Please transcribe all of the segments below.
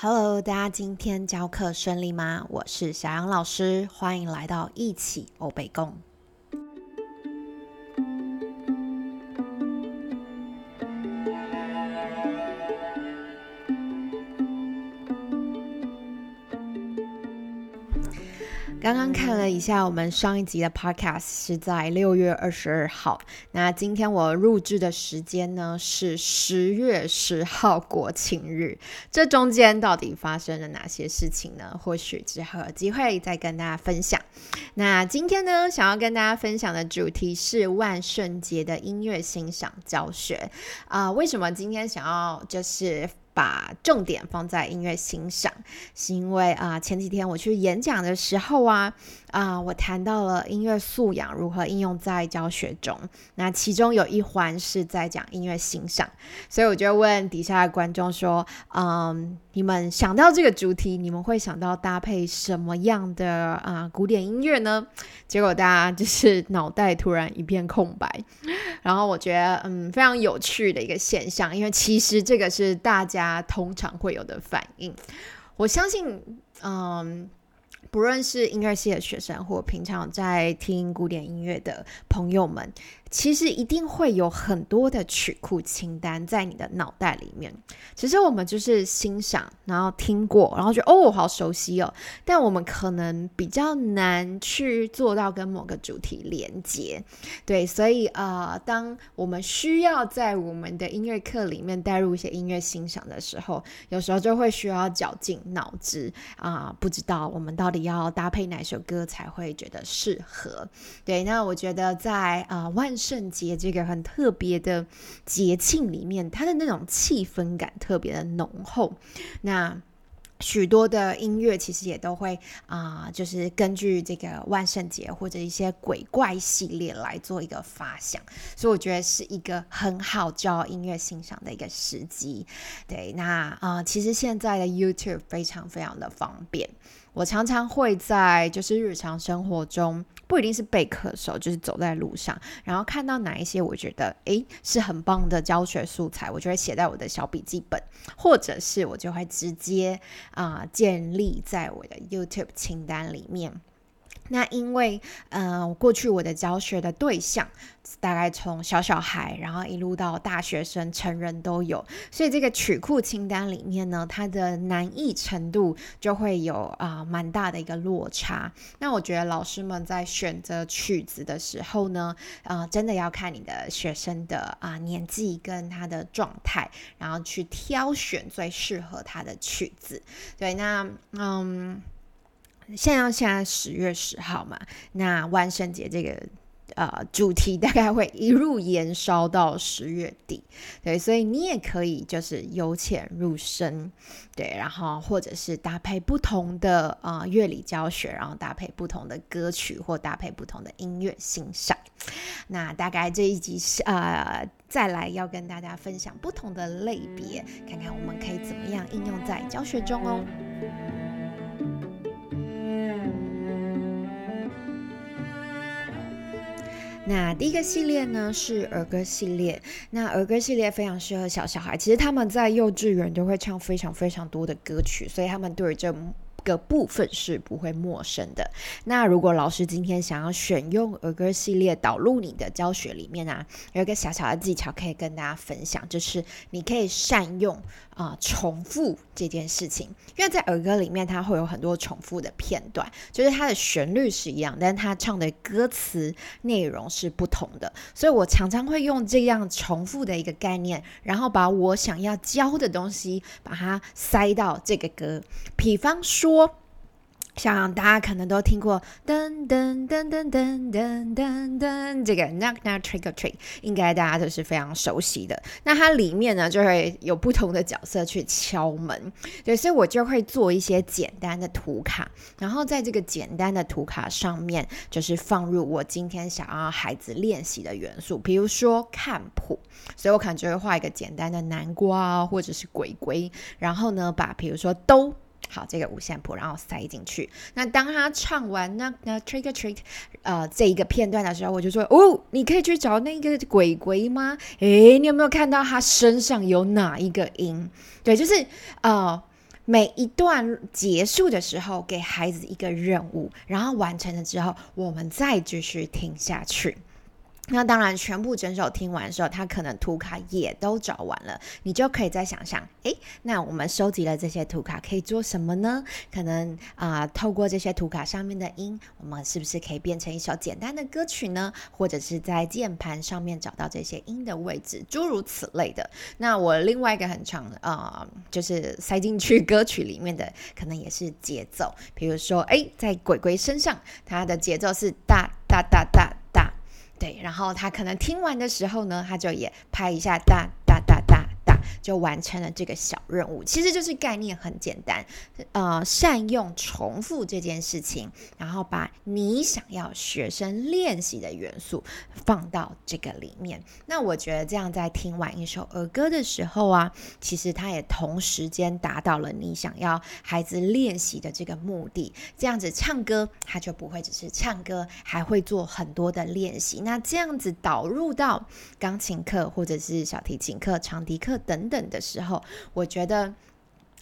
Hello，大家今天教课顺利吗？我是小杨老师，欢迎来到一起欧北共。刚刚看了一下，我们上一集的 podcast 是在六月二十二号。那今天我录制的时间呢是十月十号国庆日。这中间到底发生了哪些事情呢？或许之后有机会再跟大家分享。那今天呢，想要跟大家分享的主题是万圣节的音乐欣赏教学啊。为什么今天想要就是？把重点放在音乐欣赏，是因为啊，前几天我去演讲的时候啊。啊，我谈到了音乐素养如何应用在教学中，那其中有一环是在讲音乐欣赏，所以我就问底下的观众说：“嗯，你们想到这个主题，你们会想到搭配什么样的啊古典音乐呢？”结果大家就是脑袋突然一片空白，然后我觉得嗯非常有趣的一个现象，因为其实这个是大家通常会有的反应，我相信嗯。不论是音乐系的学生，或平常在听古典音乐的朋友们。其实一定会有很多的曲库清单在你的脑袋里面。其实我们就是欣赏，然后听过，然后觉得哦，好熟悉哦。但我们可能比较难去做到跟某个主题连接。对，所以呃，当我们需要在我们的音乐课里面带入一些音乐欣赏的时候，有时候就会需要绞尽脑汁啊，不知道我们到底要搭配哪首歌才会觉得适合。对，那我觉得在啊万。圣节这个很特别的节庆里面，它的那种气氛感特别的浓厚。那许多的音乐其实也都会啊，就是根据这个万圣节或者一些鬼怪系列来做一个发想，所以我觉得是一个很好教音乐欣赏的一个时机。对，那啊，其实现在的 YouTube 非常非常的方便。我常常会在就是日常生活中，不一定是备课的时候，就是走在路上，然后看到哪一些我觉得诶是很棒的教学素材，我就会写在我的小笔记本，或者是我就会直接啊建立在我的 YouTube 清单里面。那因为，嗯，过去我的教学的对象大概从小小孩，然后一路到大学生、成人都有，所以这个曲库清单里面呢，它的难易程度就会有啊蛮大的一个落差。那我觉得老师们在选择曲子的时候呢，啊，真的要看你的学生的啊年纪跟他的状态，然后去挑选最适合他的曲子。对，那嗯。现在现在十月十号嘛，那万圣节这个呃主题大概会一路延烧到十月底，对，所以你也可以就是由浅入深，对，然后或者是搭配不同的啊乐理教学，然后搭配不同的歌曲或搭配不同的音乐欣赏。那大概这一集是呃再来要跟大家分享不同的类别，看看我们可以怎么样应用在教学中哦。那第一个系列呢是儿歌系列，那儿歌系列非常适合小小孩，其实他们在幼稚园都会唱非常非常多的歌曲，所以他们对这个部分是不会陌生的。那如果老师今天想要选用儿歌系列导入你的教学里面啊，有一个小小的技巧可以跟大家分享，就是你可以善用。啊，重复这件事情，因为在儿歌里面，它会有很多重复的片段，就是它的旋律是一样，但是它唱的歌词内容是不同的，所以我常常会用这样重复的一个概念，然后把我想要教的东西，把它塞到这个歌，比方说。像大家可能都听过噔噔噔噔噔噔噔这个 knock knock trick or treat，应该大家都是非常熟悉的。那它里面呢就会有不同的角色去敲门，对，所以我就会做一些简单的图卡，然后在这个简单的图卡上面，就是放入我今天想要孩子练习的元素，比如说看谱，所以我可能就会画一个简单的南瓜或者是鬼鬼，然后呢把比如说都。好，这个五线谱，然后塞进去。那当他唱完那那 trick or treat，呃，这一个片段的时候，我就说，哦，你可以去找那个鬼鬼吗？诶，你有没有看到他身上有哪一个音？对，就是呃，每一段结束的时候，给孩子一个任务，然后完成了之后，我们再继续听下去。那当然，全部整首听完的时候，他可能图卡也都找完了，你就可以再想想，诶，那我们收集了这些图卡可以做什么呢？可能啊，透过这些图卡上面的音，我们是不是可以变成一首简单的歌曲呢？或者是在键盘上面找到这些音的位置，诸如此类的。那我另外一个很长啊，就是塞进去歌曲里面的，可能也是节奏，比如说，诶，在鬼鬼身上，它的节奏是哒哒哒哒。然后他可能听完的时候呢，他就也拍一下蛋。就完成了这个小任务，其实就是概念很简单，呃，善用重复这件事情，然后把你想要学生练习的元素放到这个里面。那我觉得这样在听完一首儿歌的时候啊，其实它也同时间达到了你想要孩子练习的这个目的。这样子唱歌，他就不会只是唱歌，还会做很多的练习。那这样子导入到钢琴课或者是小提琴课、长笛课等。等的时候，我觉得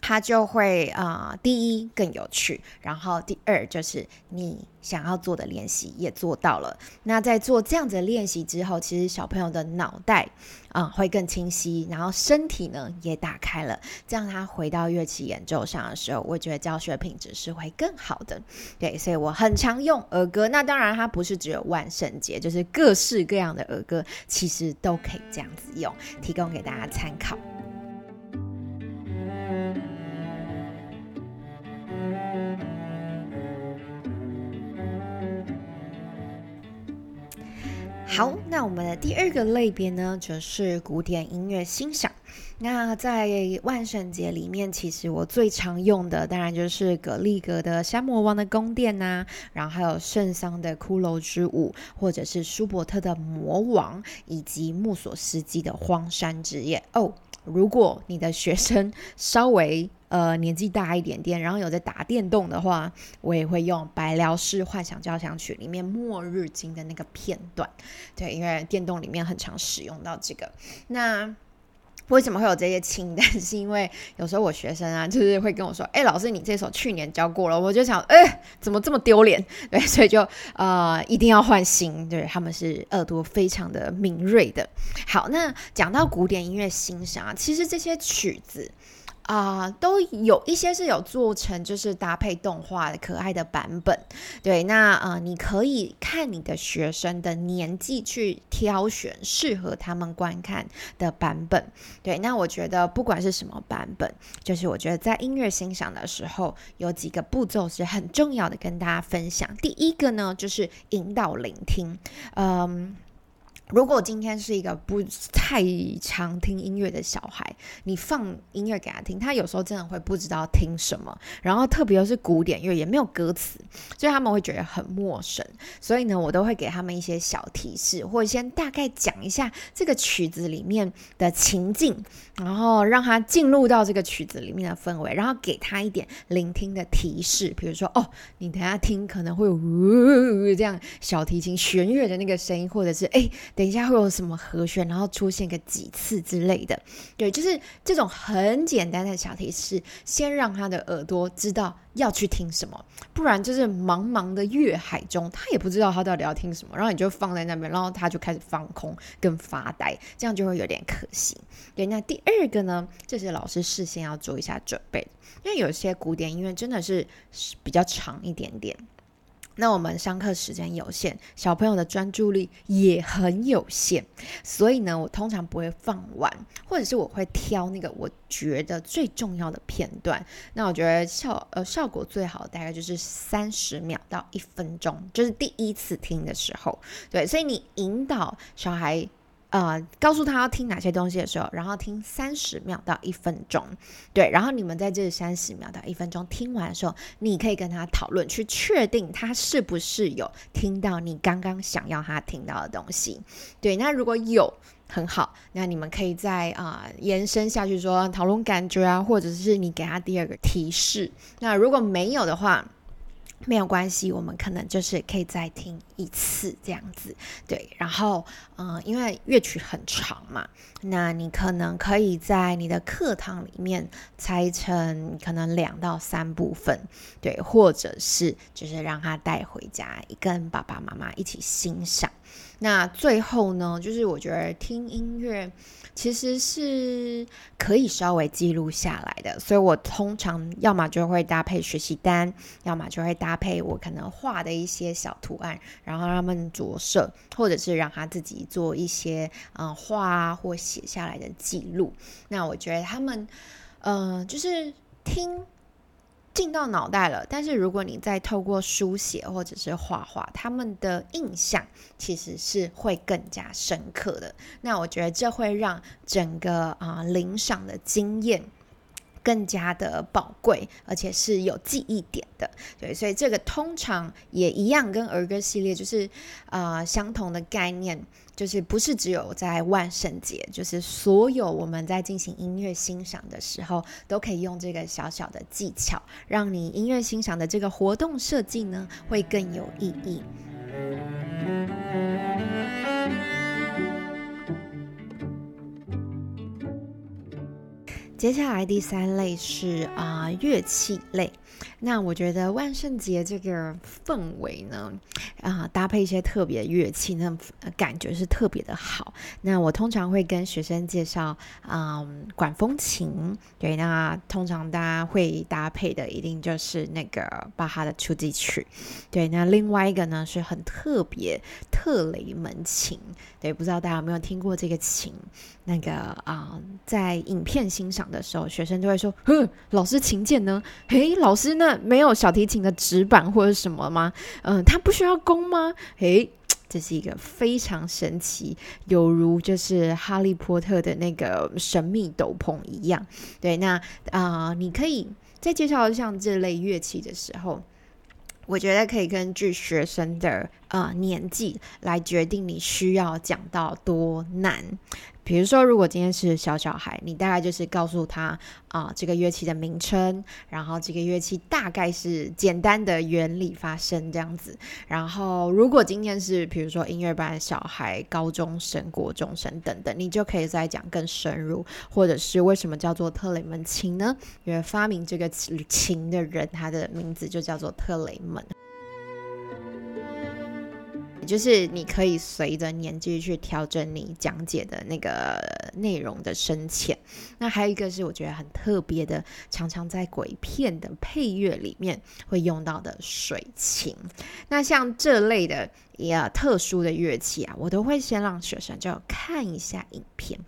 它就会啊，第一更有趣，然后第二就是你想要做的练习也做到了。那在做这样子的练习之后，其实小朋友的脑袋啊会更清晰，然后身体呢也打开了，这样他回到乐器演奏上的时候，我觉得教学品质是会更好的。对，所以我很常用儿歌。那当然，它不是只有万圣节，就是各式各样的儿歌，其实都可以这样子用，提供给大家参考。好，那我们的第二个类别呢，就是古典音乐欣赏。那在万圣节里面，其实我最常用的，当然就是格力格的《山魔王的宫殿》呐，然后还有圣桑的《骷髅之舞》，或者是舒伯特的《魔王》，以及穆索斯基的《荒山之夜》哦。如果你的学生稍微呃年纪大一点点，然后有在打电动的话，我也会用《白辽士幻想交响曲》里面末日经的那个片段，对，因为电动里面很常使用到这个。那为什么会有这些清单？是因为有时候我学生啊，就是会跟我说：“哎，老师，你这首去年教过了。”我就想：“哎，怎么这么丢脸？”对，所以就呃一定要换新。对，他们是耳朵非常的敏锐的。好，那讲到古典音乐欣赏，其实这些曲子。啊，都有一些是有做成，就是搭配动画的可爱的版本。对，那呃，你可以看你的学生的年纪去挑选适合他们观看的版本。对，那我觉得不管是什么版本，就是我觉得在音乐欣赏的时候，有几个步骤是很重要的，跟大家分享。第一个呢，就是引导聆听，嗯。如果今天是一个不太常听音乐的小孩，你放音乐给他听，他有时候真的会不知道听什么。然后特别是古典乐，也没有歌词，所以他们会觉得很陌生。所以呢，我都会给他们一些小提示，或者先大概讲一下这个曲子里面的情境，然后让他进入到这个曲子里面的氛围，然后给他一点聆听的提示，比如说哦，你等下听可能会有这样小提琴弦乐的那个声音，或者是哎。等一下会有什么和弦，然后出现个几次之类的，对，就是这种很简单的小提示，先让他的耳朵知道要去听什么，不然就是茫茫的乐海中，他也不知道他到底要听什么，然后你就放在那边，然后他就开始放空跟发呆，这样就会有点可惜。对，那第二个呢，就是老师事先要做一下准备，因为有些古典音乐真的是比较长一点点。那我们上课时间有限，小朋友的专注力也很有限，所以呢，我通常不会放完，或者是我会挑那个我觉得最重要的片段。那我觉得效呃效果最好大概就是三十秒到一分钟，就是第一次听的时候，对，所以你引导小孩。呃，告诉他要听哪些东西的时候，然后听三十秒到一分钟，对，然后你们在这三十秒到一分钟听完的时候，你可以跟他讨论，去确定他是不是有听到你刚刚想要他听到的东西，对，那如果有很好，那你们可以再啊延伸下去说讨论感觉啊，或者是你给他第二个提示，那如果没有的话。没有关系，我们可能就是可以再听一次这样子。对，然后嗯，因为乐曲很长嘛，那你可能可以在你的课堂里面拆成可能两到三部分，对，或者是就是让他带回家，跟爸爸妈妈一起欣赏。那最后呢，就是我觉得听音乐其实是可以稍微记录下来的，所以我通常要么就会搭配学习单，要么就会搭配我可能画的一些小图案，然后让他们着色，或者是让他自己做一些嗯画或写下来的记录。那我觉得他们嗯就是听。进到脑袋了，但是如果你再透过书写或者是画画，他们的印象其实是会更加深刻的。那我觉得这会让整个啊领赏的经验更加的宝贵，而且是有记忆点的。对，所以这个通常也一样，跟儿歌系列就是啊相同的概念。就是不是只有在万圣节，就是所有我们在进行音乐欣赏的时候，都可以用这个小小的技巧，让你音乐欣赏的这个活动设计呢，会更有意义。接下来第三类是啊乐器类。那我觉得万圣节这个氛围呢，啊，搭配一些特别乐器，那感觉是特别的好。那我通常会跟学生介绍，嗯，管风琴。对，那通常大家会搭配的一定就是那个巴哈的初级曲。对，那另外一个呢是很特别特雷门琴。对，不知道大家有没有听过这个琴？那个啊，在影片欣赏的时候，学生就会说：“哼，老师琴键呢？嘿，老师那没有小提琴的指板或者什么吗？嗯，他不需要弓吗？嘿，这是一个非常神奇，犹如就是哈利波特的那个神秘斗篷一样。对，那啊，你可以在介绍像这类乐器的时候。”我觉得可以根据学生的呃年纪来决定你需要讲到多难。比如说，如果今天是小小孩，你大概就是告诉他啊这个乐器的名称，然后这个乐器大概是简单的原理发生这样子。然后，如果今天是比如说音乐班小孩、高中生、国中生等等，你就可以再讲更深入，或者是为什么叫做特雷门琴呢？因为发明这个琴的人，他的名字就叫做特雷门。就是你可以随着年纪去调整你讲解的那个内容的深浅。那还有一个是我觉得很特别的，常常在鬼片的配乐里面会用到的水琴。那像这类的呀特殊的乐器啊，我都会先让学生就看一下影片。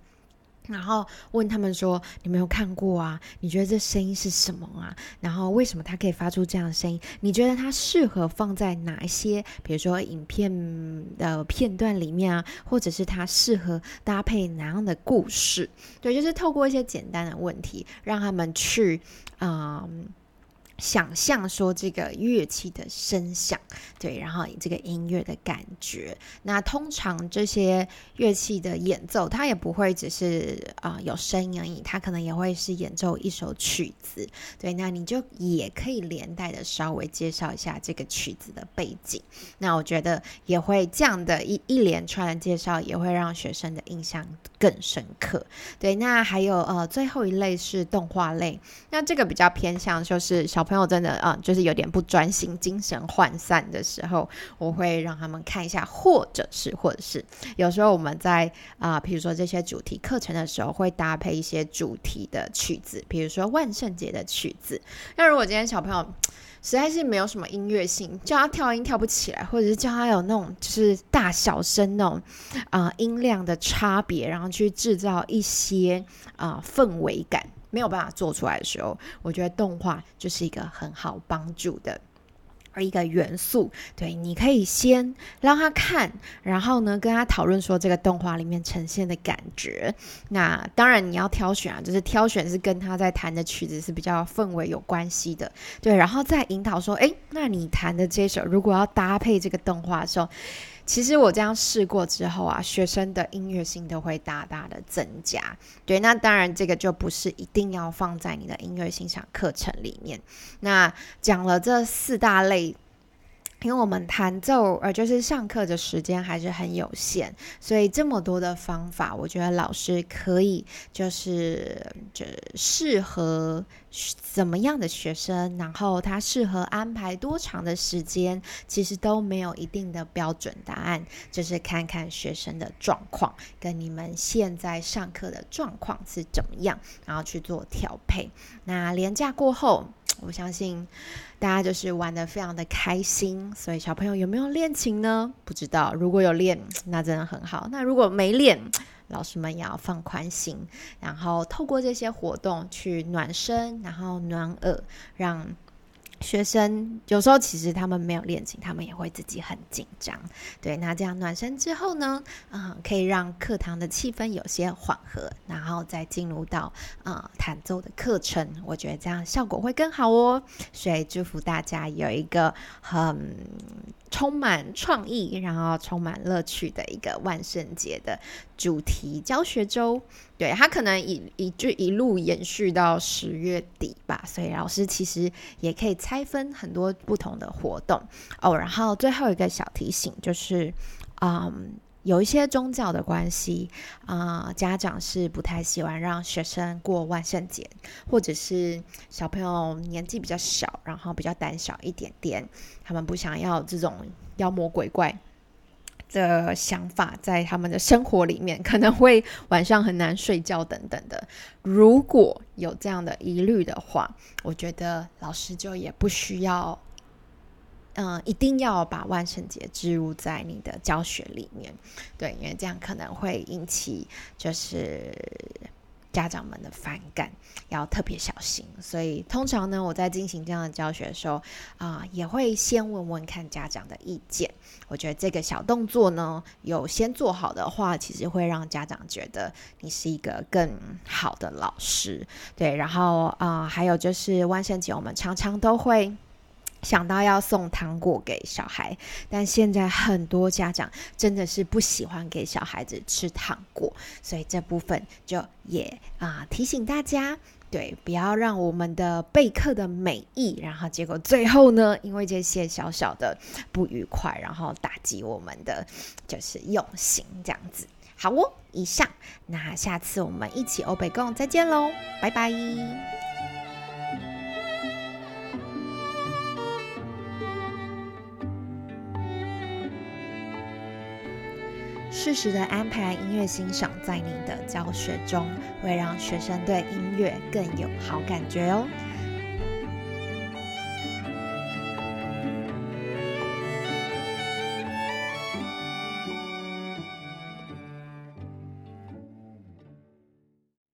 然后问他们说：“你没有看过啊？你觉得这声音是什么啊？然后为什么它可以发出这样的声音？你觉得它适合放在哪一些，比如说影片的片段里面啊？或者是它适合搭配哪样的故事？对，就是透过一些简单的问题，让他们去啊。”想象说这个乐器的声响，对，然后这个音乐的感觉。那通常这些乐器的演奏，它也不会只是啊有声音而已，它可能也会是演奏一首曲子。对，那你就也可以连带的稍微介绍一下这个曲子的背景。那我觉得也会这样的一一连串的介绍，也会让学生的印象更深刻。对，那还有呃最后一类是动画类，那这个比较偏向就是小。朋友真的啊，就是有点不专心、精神涣散的时候，我会让他们看一下，或者是，或者是有时候我们在啊，比如说这些主题课程的时候，会搭配一些主题的曲子，比如说万圣节的曲子。那如果今天小朋友实在是没有什么音乐性，叫他跳音跳不起来，或者是叫他有那种就是大小声那种啊音量的差别，然后去制造一些啊氛围感。没有办法做出来的时候，我觉得动画就是一个很好帮助的而一个元素。对，你可以先让他看，然后呢跟他讨论说这个动画里面呈现的感觉。那当然你要挑选啊，就是挑选是跟他在弹的曲子是比较氛围有关系的。对，然后再引导说，哎，那你弹的这首如果要搭配这个动画的时候。其实我这样试过之后啊，学生的音乐性都会大大的增加。对，那当然这个就不是一定要放在你的音乐欣赏课程里面。那讲了这四大类因为我们弹奏，呃，就是上课的时间还是很有限，所以这么多的方法，我觉得老师可以就是就适合怎么样的学生，然后他适合安排多长的时间，其实都没有一定的标准答案，就是看看学生的状况跟你们现在上课的状况是怎么样，然后去做调配。那连假过后。我相信大家就是玩的非常的开心，所以小朋友有没有练琴呢？不知道，如果有练，那真的很好。那如果没练，老师们也要放宽心，然后透过这些活动去暖身，然后暖耳，让。学生有时候其实他们没有练琴，他们也会自己很紧张。对，那这样暖身之后呢，嗯，可以让课堂的气氛有些缓和，然后再进入到啊弹奏的课程。我觉得这样效果会更好哦。所以祝福大家有一个很。充满创意，然后充满乐趣的一个万圣节的主题教学周，对它可能一一就一路延续到十月底吧，所以老师其实也可以拆分很多不同的活动哦。然后最后一个小提醒就是，嗯。有一些宗教的关系啊，家长是不太喜欢让学生过万圣节，或者是小朋友年纪比较小，然后比较胆小一点点，他们不想要这种妖魔鬼怪的想法在他们的生活里面，可能会晚上很难睡觉等等的。如果有这样的疑虑的话，我觉得老师就也不需要。嗯，一定要把万圣节植入在你的教学里面，对，因为这样可能会引起就是家长们的反感，要特别小心。所以通常呢，我在进行这样的教学的时候啊，也会先问问看家长的意见。我觉得这个小动作呢，有先做好的话，其实会让家长觉得你是一个更好的老师。对，然后啊，还有就是万圣节，我们常常都会。想到要送糖果给小孩，但现在很多家长真的是不喜欢给小孩子吃糖果，所以这部分就也啊提醒大家，对，不要让我们的备课的美意，然后结果最后呢，因为这些小小的不愉快，然后打击我们的就是用心这样子。好哦，以上，那下次我们一起欧北共再见喽，拜拜。适时的安排音乐欣赏在你的教学中，会让学生对音乐更有好感觉哦。